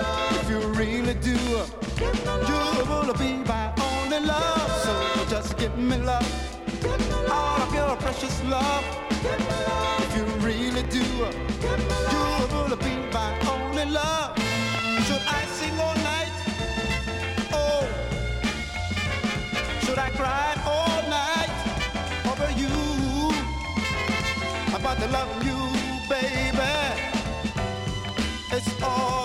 If you really do, you will be my only love. So just give me love. All of your precious love. If you really do, you will be my only love. Should I sing all night? Oh, should I cry all night over you? About to love you, baby. It's all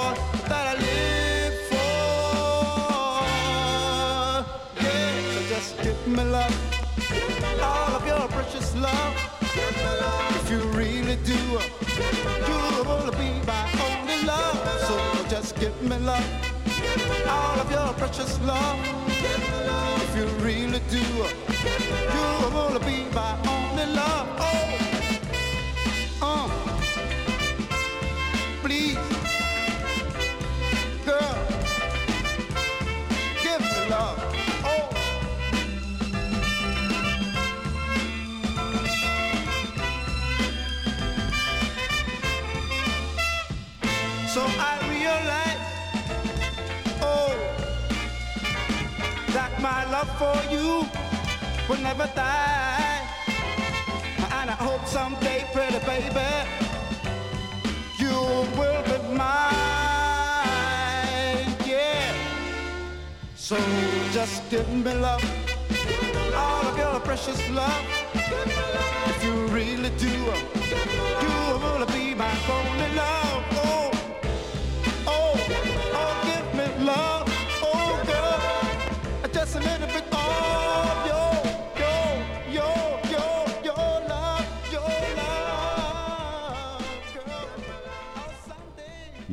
me love. All of your precious love. If you really do, you will be my only love. So just give me love. All of your precious love. If you really do, you will be my only love. Oh, my love for you will never die. And I hope someday, pretty baby, you will be mine. Yeah. So just give me love, all of your precious love. If you really do, you will be my only love.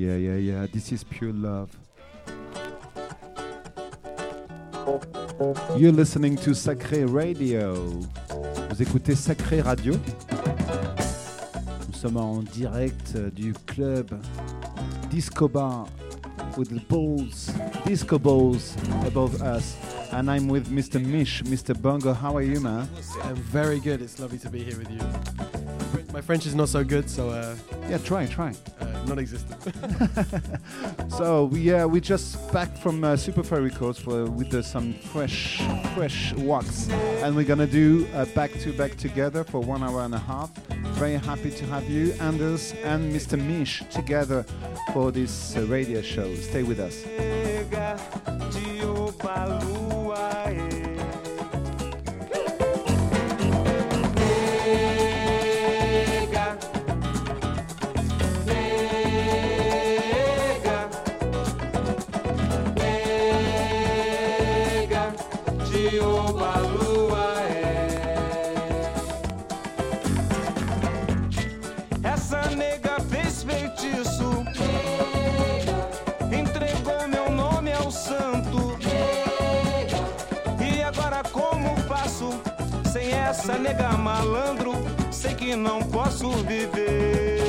Yeah, yeah, yeah. This is pure love. You're listening to Sacré Radio. Vous écoutez Sacré Radio. Nous sommes en direct euh, du club Disco Bar with the balls, disco balls above us. And I'm with Mr. Mish, Mr. Bongo. How are you, man? I'm very good. It's lovely to be here with you. My French is not so good, so uh, Yeah, try, try. uh, non-existent. So we uh, we just back from uh, Superfly Records for, with uh, some fresh fresh wax, and we're gonna do a back to back together for one hour and a half. Very happy to have you, Anders and Mr. Mish, together for this uh, radio show. Stay with us. Nega malandro, sei que não posso viver.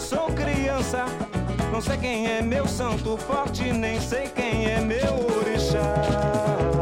sou criança. Não sei quem é meu santo forte, nem sei quem é meu orixá.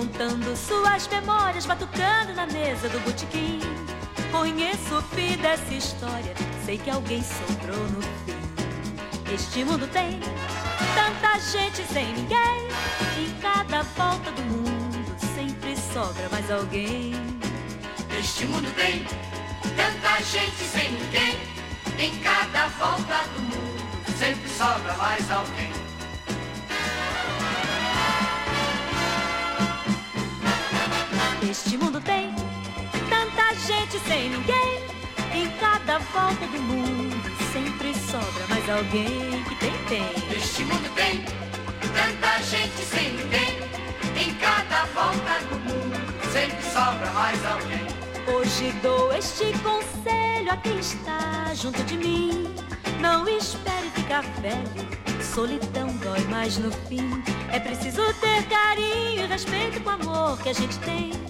Contando suas memórias, batucando na mesa do botequim. Conheço o fim dessa história, sei que alguém sobrou no fim. Este mundo tem tanta gente sem ninguém, em cada volta do mundo sempre sobra mais alguém. Este mundo tem tanta gente sem ninguém, em cada volta do mundo sempre sobra mais alguém. Este mundo tem tanta gente sem ninguém. Em cada volta do mundo sempre sobra mais alguém que tem, tem. Este mundo tem tanta gente sem ninguém. Em cada volta do mundo sempre sobra mais alguém. Hoje dou este conselho a quem está junto de mim. Não espere ficar velho, solidão dói mais no fim. É preciso ter carinho e respeito com o amor que a gente tem.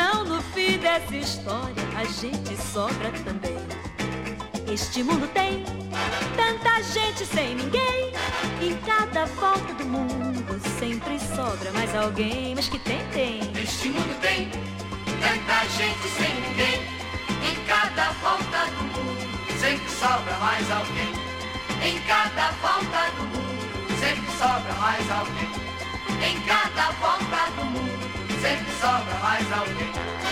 Senão no fim dessa história a gente sobra também. Este mundo tem tanta gente sem ninguém. Em cada volta do mundo sempre sobra mais alguém. Mas que tem, tem. Este mundo tem tanta gente sem ninguém. Em cada volta do mundo sempre sobra mais alguém. Em cada volta do mundo sempre sobra mais alguém. Em cada volta do mundo Sechs Sorge, Eis auf den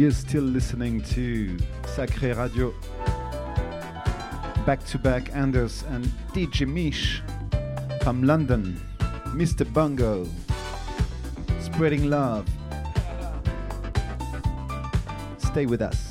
You're still listening to Sacré Radio. Back to back, Anders and DJ Mish from London. Mr. Bongo, spreading love. Stay with us.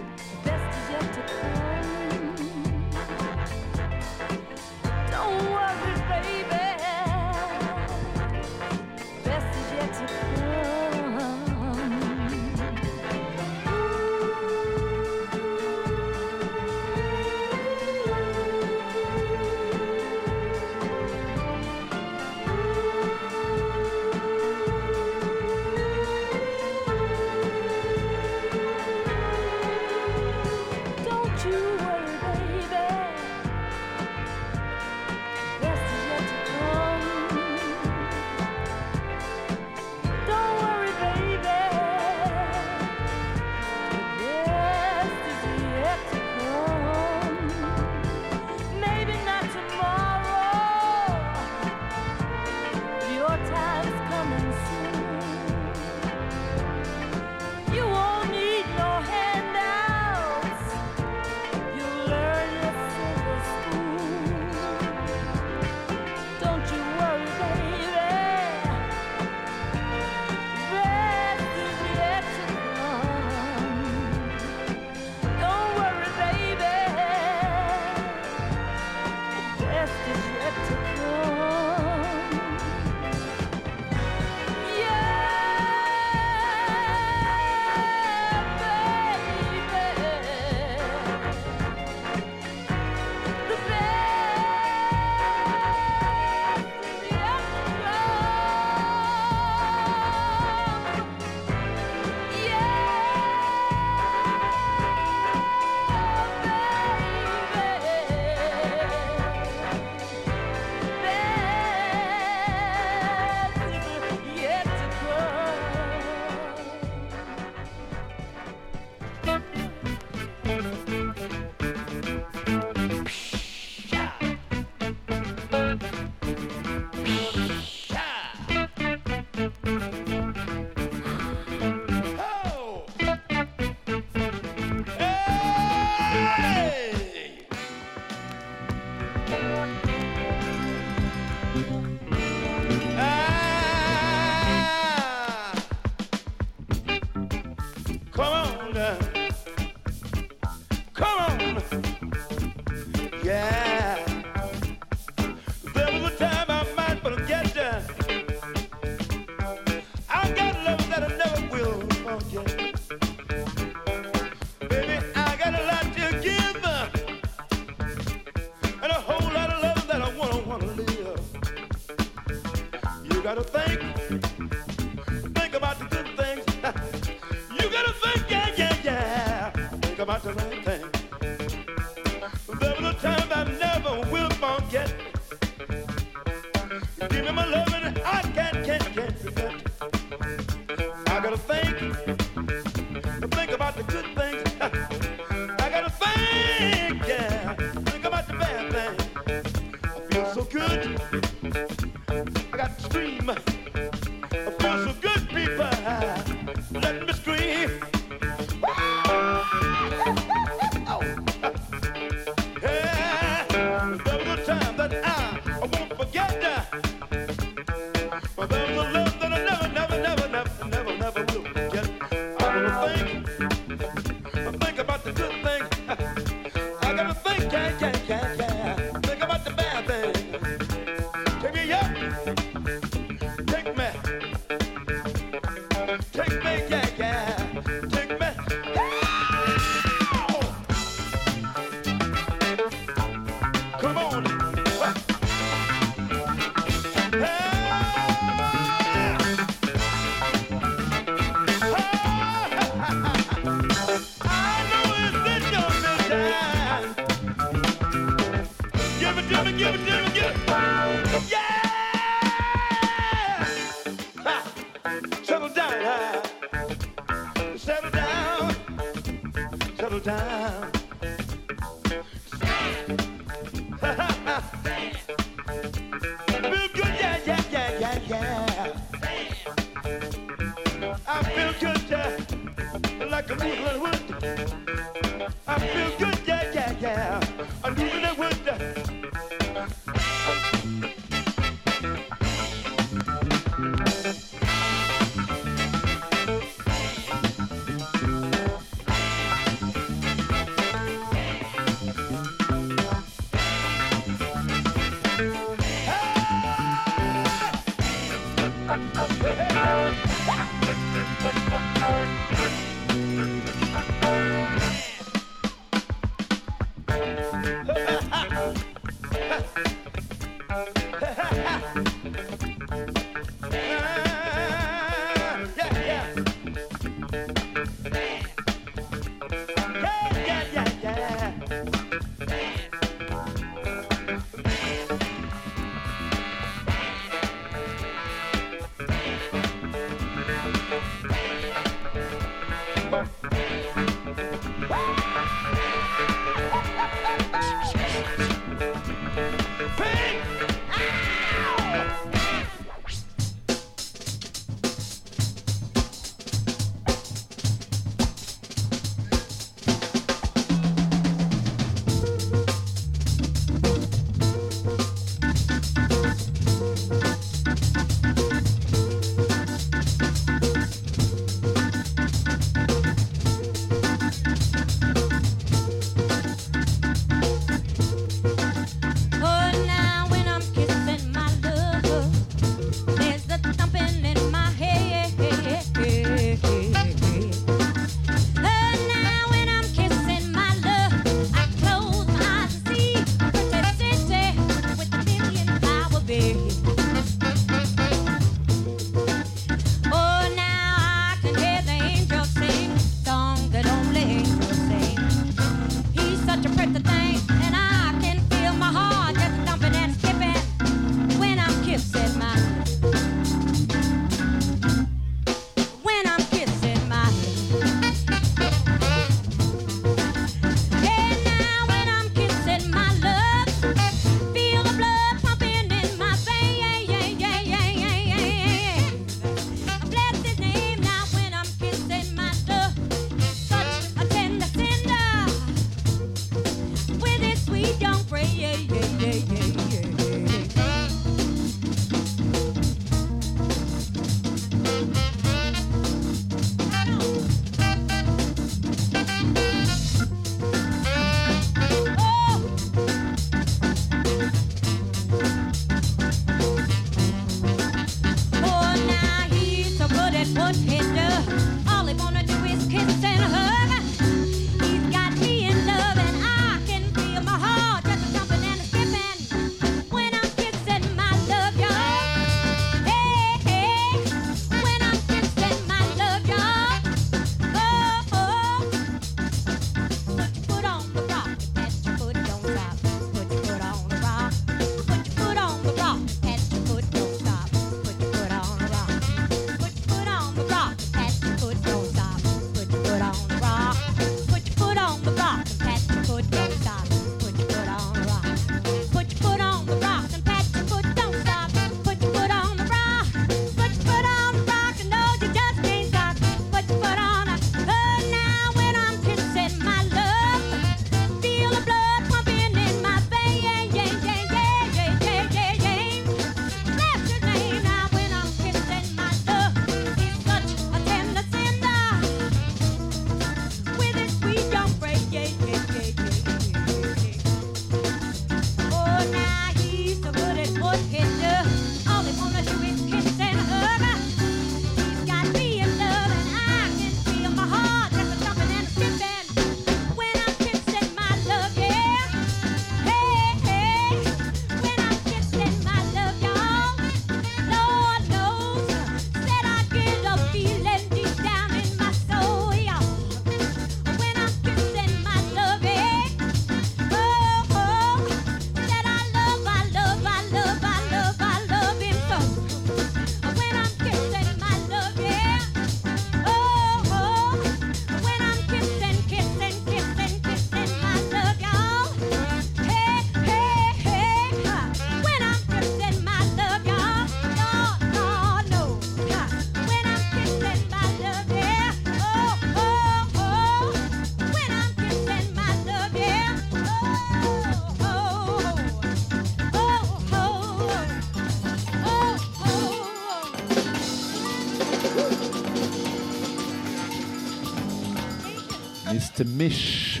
Mr. Mish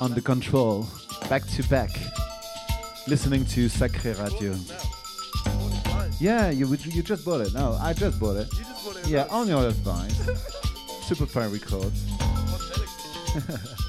on the control, back to back, listening to Sacré Radio. Yeah, you you just bought it. No, I just bought it. Just bought it yeah, on your advice. Super fine Records.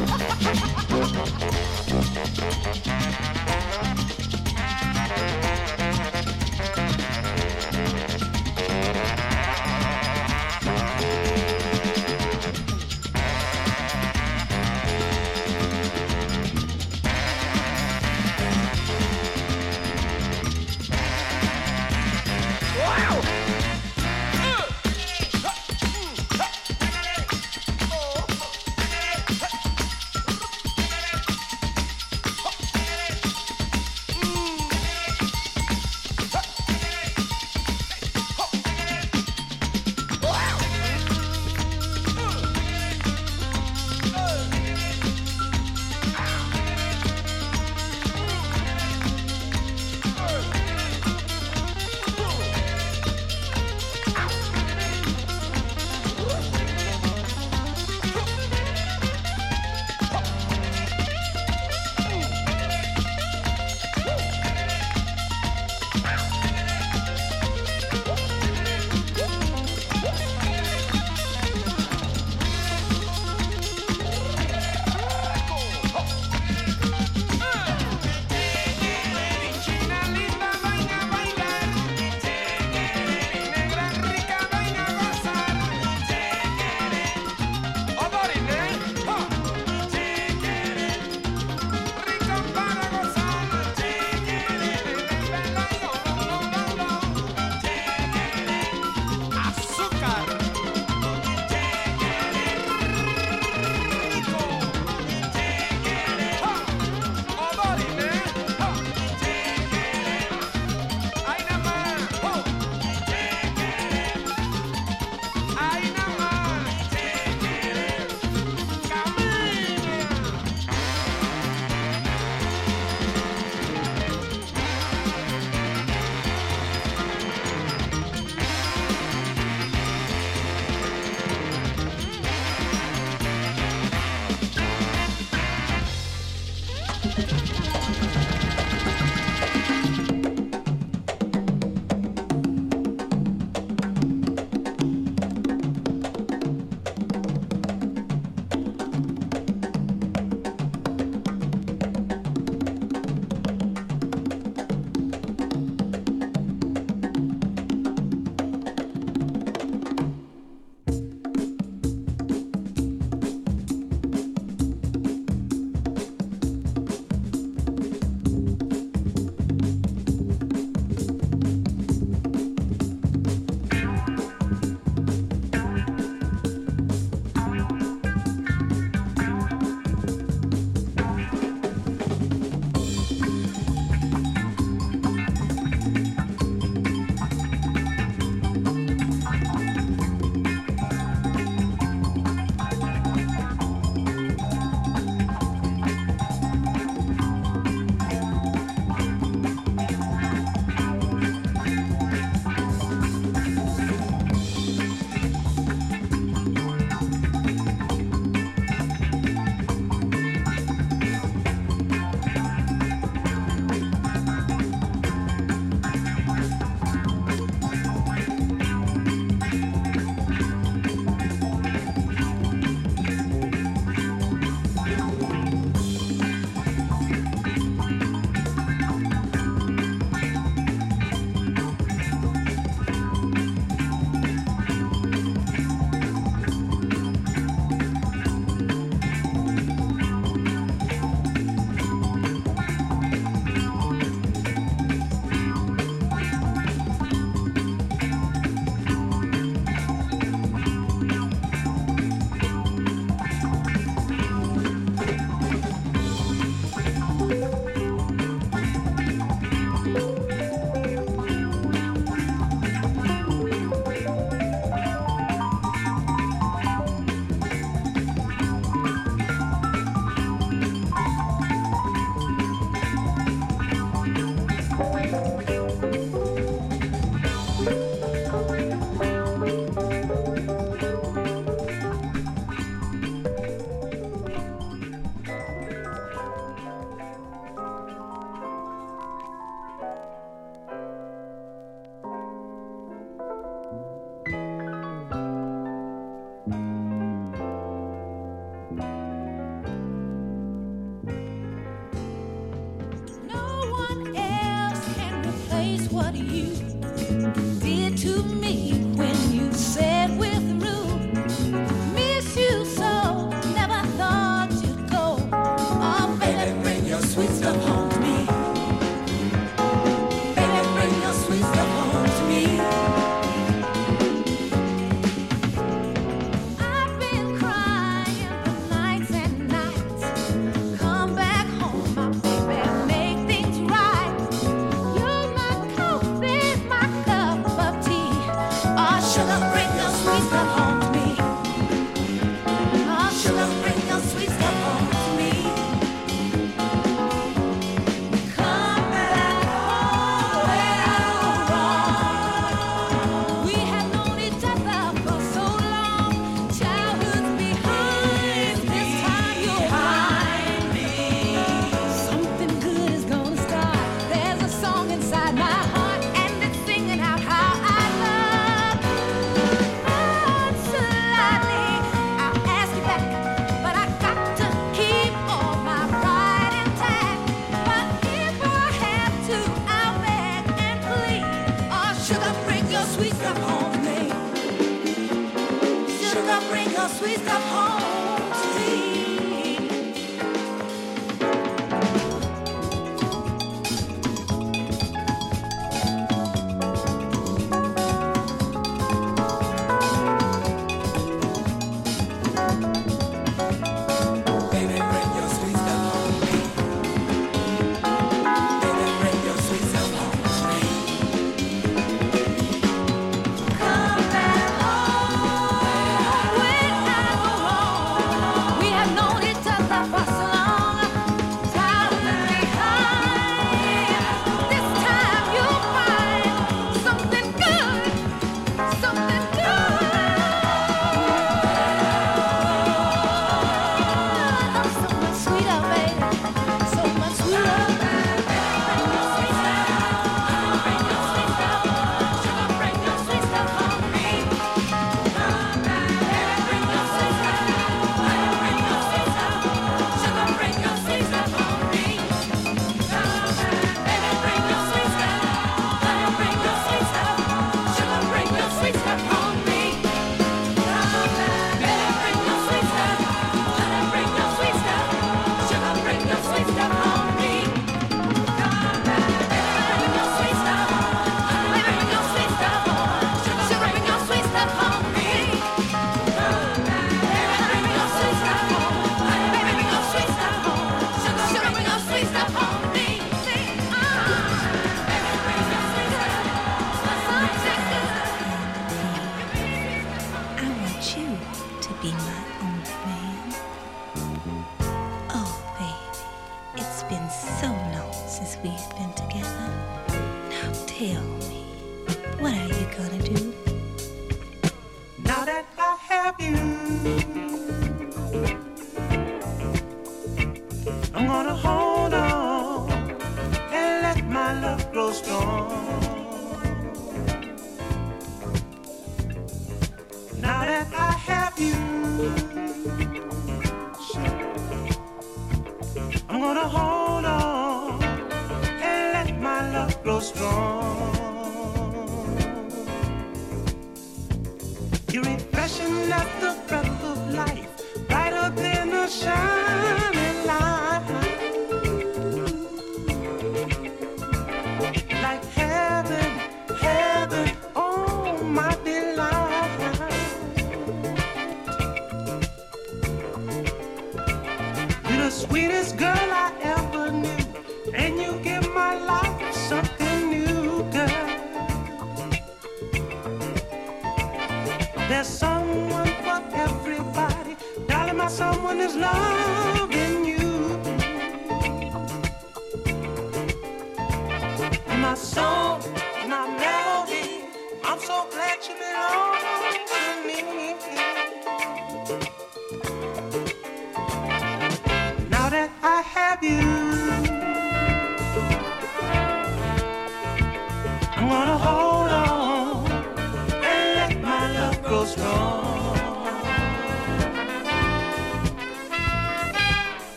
Música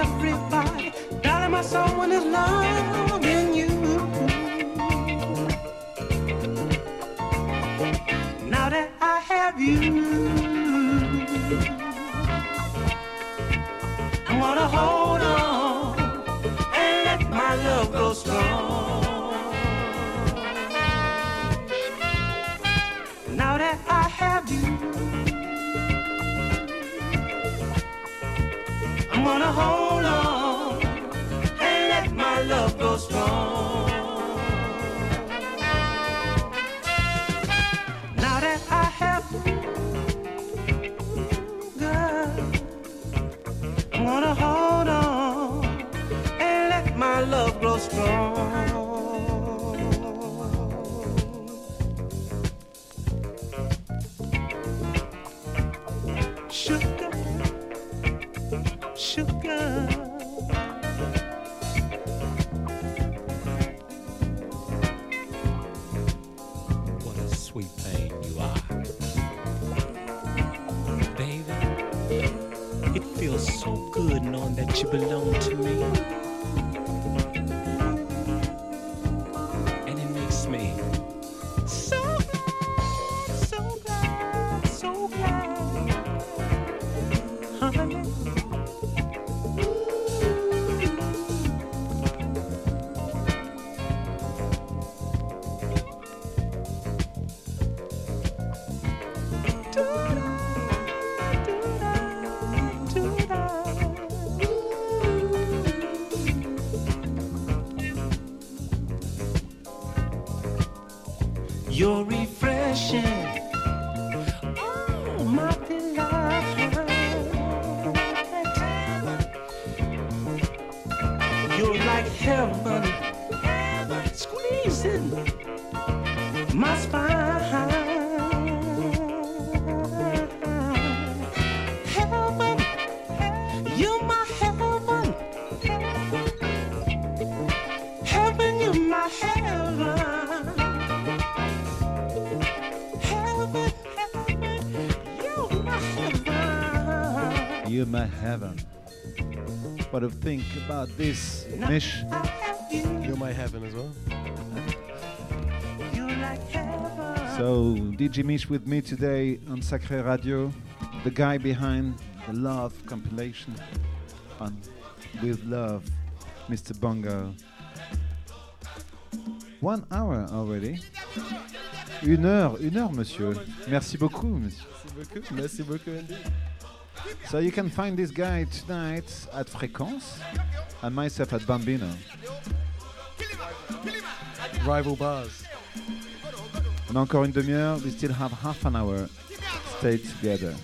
everybody, darling, my someone is loving What do you think about this, Mish? I have you, You're my heaven as well. you're like heaven. So, DJ Mish with me today on Sacré Radio, the guy behind the Love compilation on With Love, Mr. Bongo. One hour already. Une heure, une heure, monsieur. Merci beaucoup, monsieur. Merci beaucoup. Merci beaucoup, Andy. So you can find this guy tonight at Fréquence and myself at Bambino. Rival bars. On a encore une demi-heure. We still have half an hour. Stay together.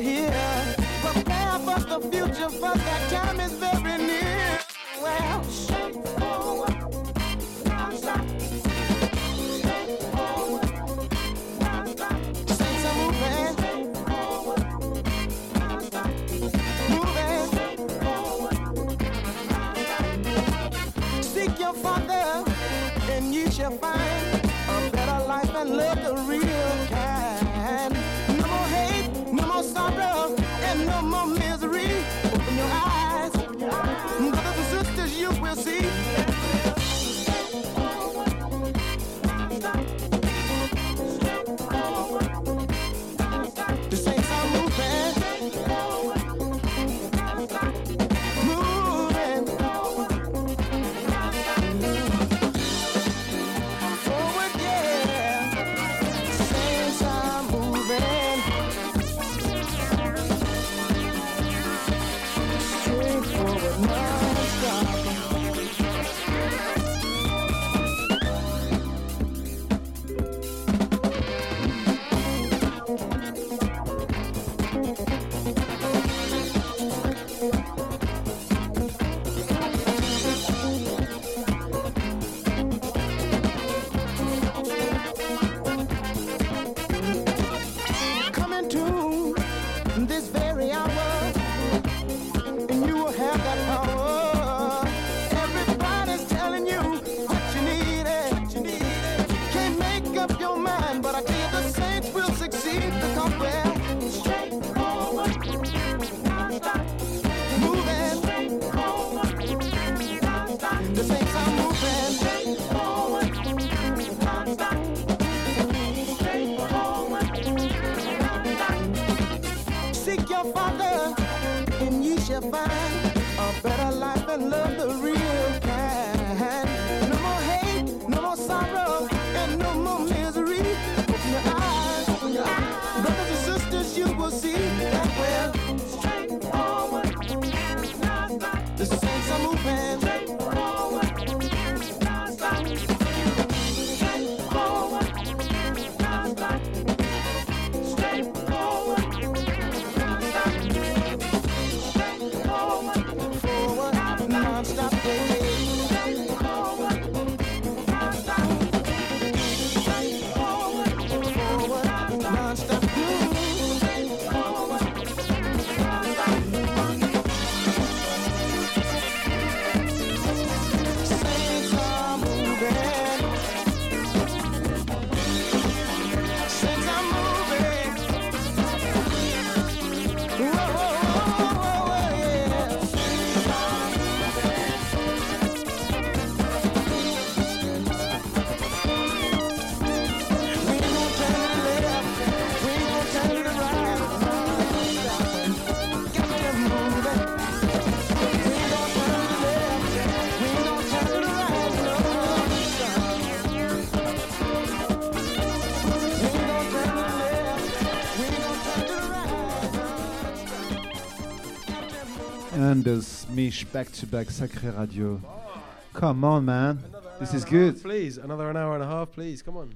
here. Prepare for the future for that time. Back to back Sacré Radio. Come on, man. This is good. Please, another an hour and a half, please. Come on.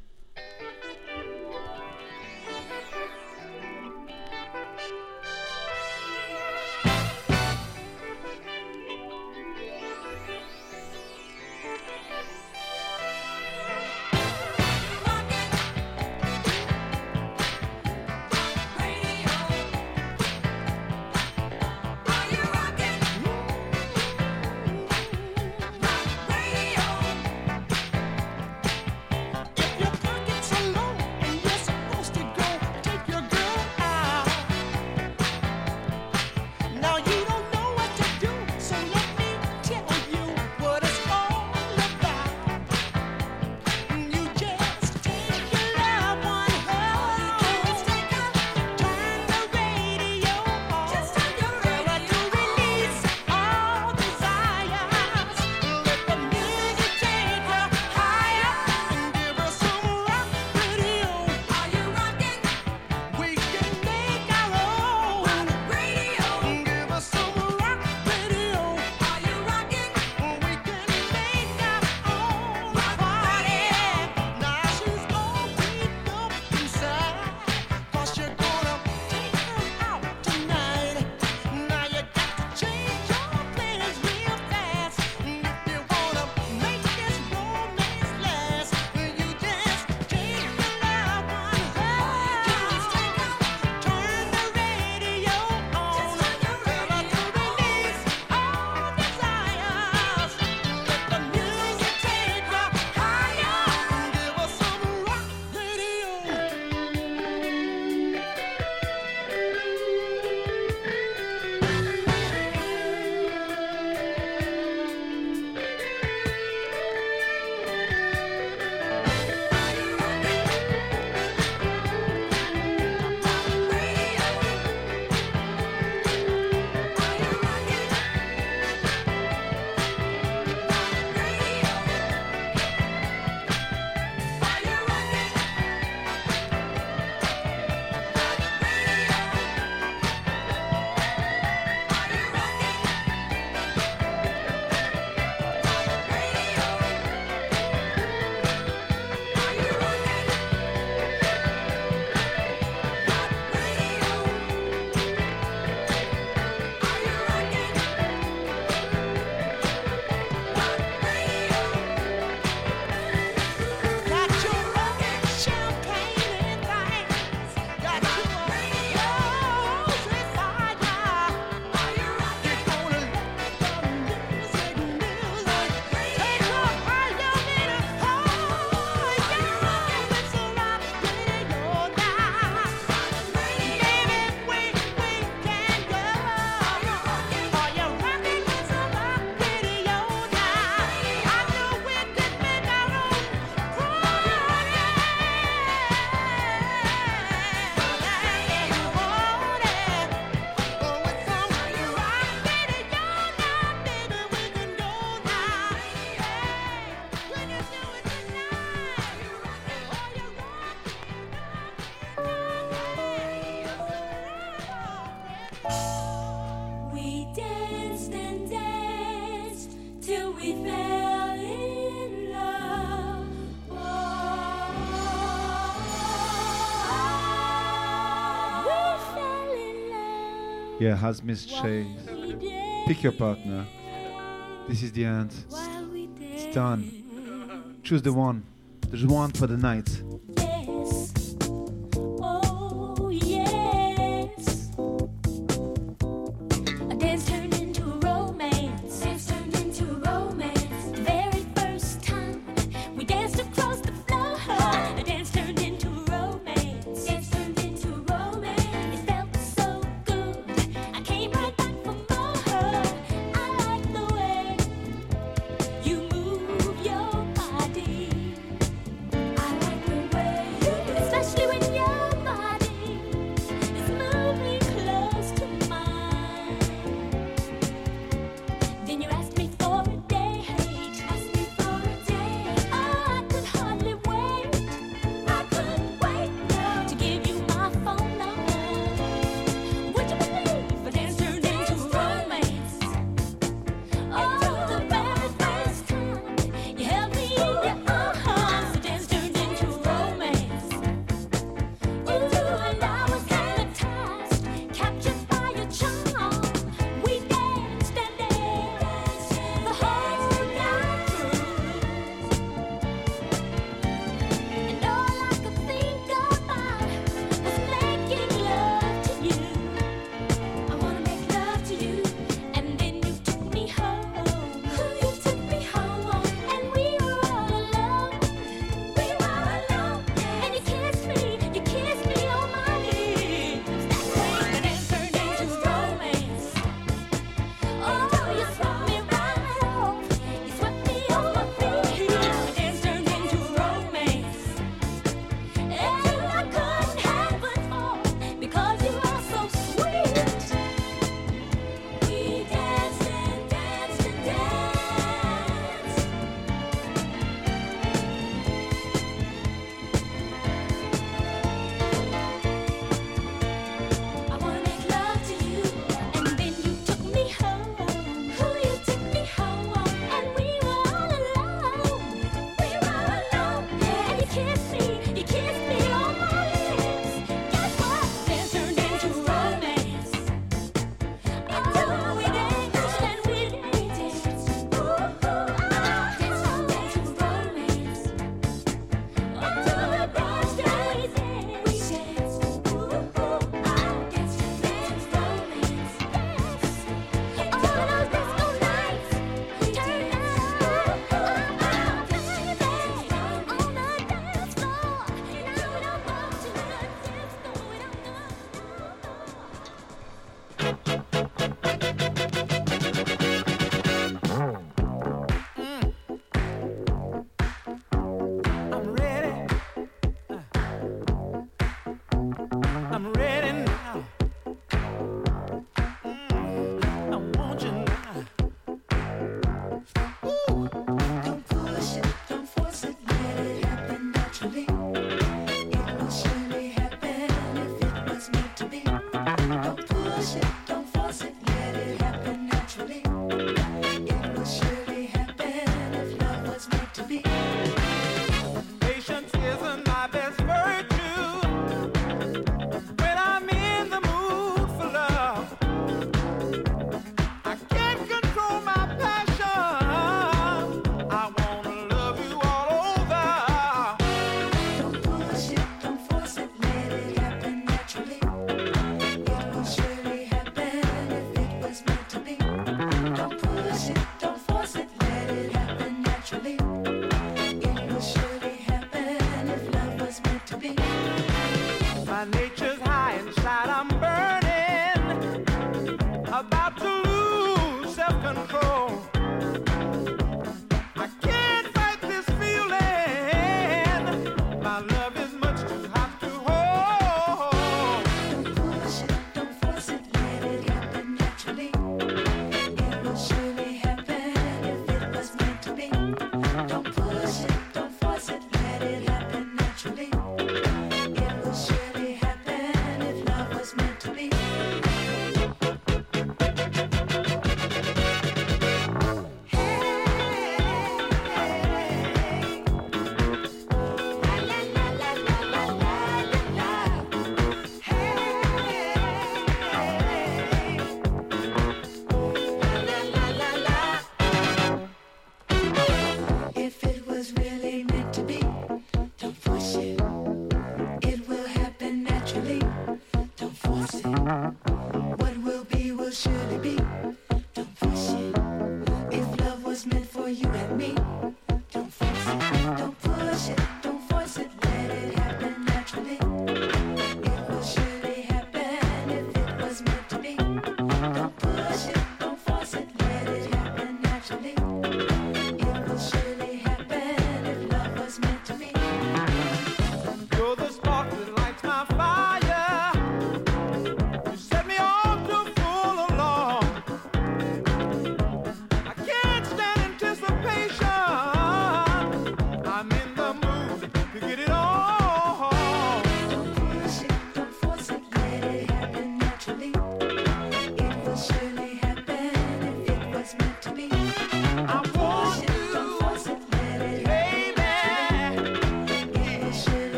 Yeah, has misshaped. Pick your partner. This is the end. It's done. Choose the one. There's one for the night.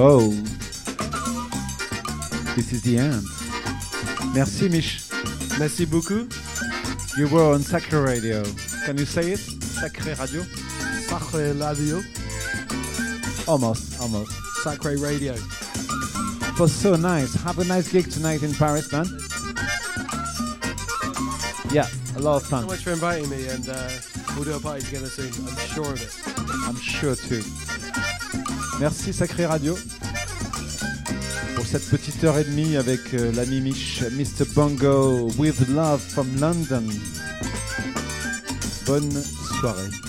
Oh. This is the end. Merci, Mich. Merci beaucoup. You were on Sacre Radio. Can you say it? Sacre Radio? Sacre Radio. Almost, almost. Sacre Radio. It was so nice. Have a nice gig tonight in Paris, man. Yeah, a lot of So fun. much for inviting me, and uh, we'll do a party together soon. I'm sure of it. I'm sure too. Merci Sacré Radio pour cette petite heure et demie avec euh, l'ami Mich, Mr. Bongo, with love from London. Bonne soirée.